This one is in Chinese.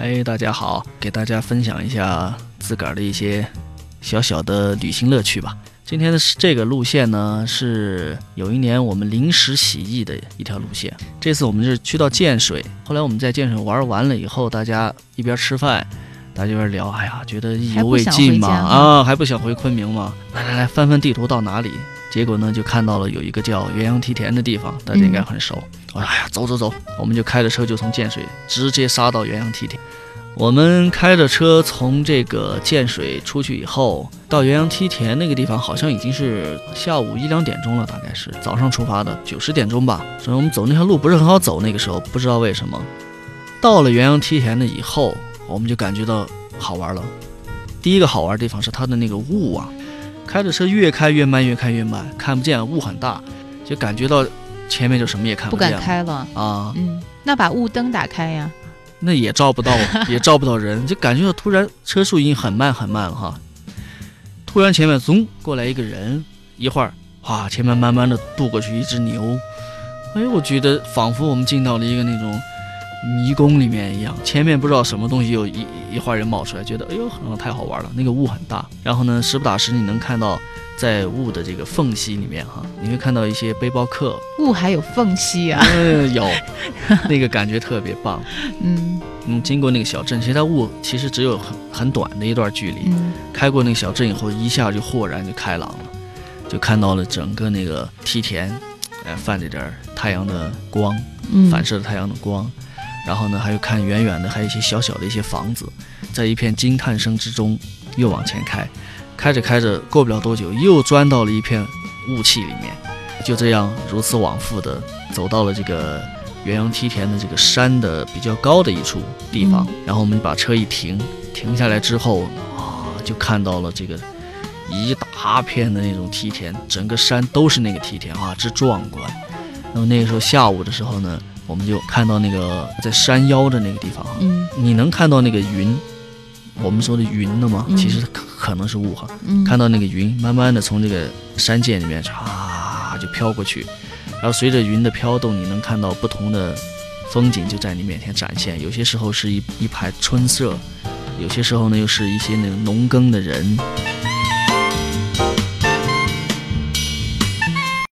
哎，大家好，给大家分享一下自个儿的一些小小的旅行乐趣吧。今天的这个路线呢，是有一年我们临时起意的一条路线。这次我们是去到建水，后来我们在建水玩完了以后，大家一边吃饭，大家一边聊，哎呀，觉得意犹未尽嘛，啊，还不想回昆明吗？来来来，翻翻地图到哪里？结果呢，就看到了有一个叫元阳梯田的地方，大家应该很熟。我说：“哎呀，走走走，我们就开着车就从建水直接杀到元阳梯田。我们开着车从这个建水出去以后，到元阳梯田那个地方，好像已经是下午一两点钟了，大概是早上出发的，九十点钟吧。所以我们走那条路不是很好走，那个时候不知道为什么。到了元阳梯田的以后，我们就感觉到好玩了。第一个好玩的地方是它的那个雾啊。”开着车越开越慢，越开越慢，看不见，雾很大，就感觉到前面就什么也看不见，不敢开了啊。嗯，那把雾灯打开呀。那也照不到，也照不到人，就感觉到突然车速已经很慢很慢了哈。突然前面咚过来一个人，一会儿哇，前面慢慢的渡过去一只牛，哎，我觉得仿佛我们进到了一个那种。迷宫里面一样，前面不知道什么东西，有一一花人冒出来，觉得哎呦，太好玩了。那个雾很大，然后呢，时不打时你能看到在雾的这个缝隙里面哈，你会看到一些背包客。雾还有缝隙啊？嗯，有，那个感觉特别棒。嗯嗯，经过那个小镇，其实它雾其实只有很很短的一段距离。开过那个小镇以后，一下就豁然就开朗了，就看到了整个那个梯田，哎，泛着点太阳的光，反射的太阳的光。然后呢，还有看远远的，还有一些小小的一些房子，在一片惊叹声之中，又往前开，开着开着，过不了多久，又钻到了一片雾气里面，就这样如此往复的走到了这个元阳梯田的这个山的比较高的一处地方。然后我们把车一停，停下来之后啊，就看到了这个一大片的那种梯田，整个山都是那个梯田啊，之壮观。那么那个时候下午的时候呢。我们就看到那个在山腰的那个地方哈，嗯，你能看到那个云，我们说的云的吗？其实可可能是雾哈，看到那个云慢慢的从这个山涧里面唰就飘过去，然后随着云的飘动，你能看到不同的风景就在你面前展现。有些时候是一一排春色，有些时候呢又是一些那个农耕的人。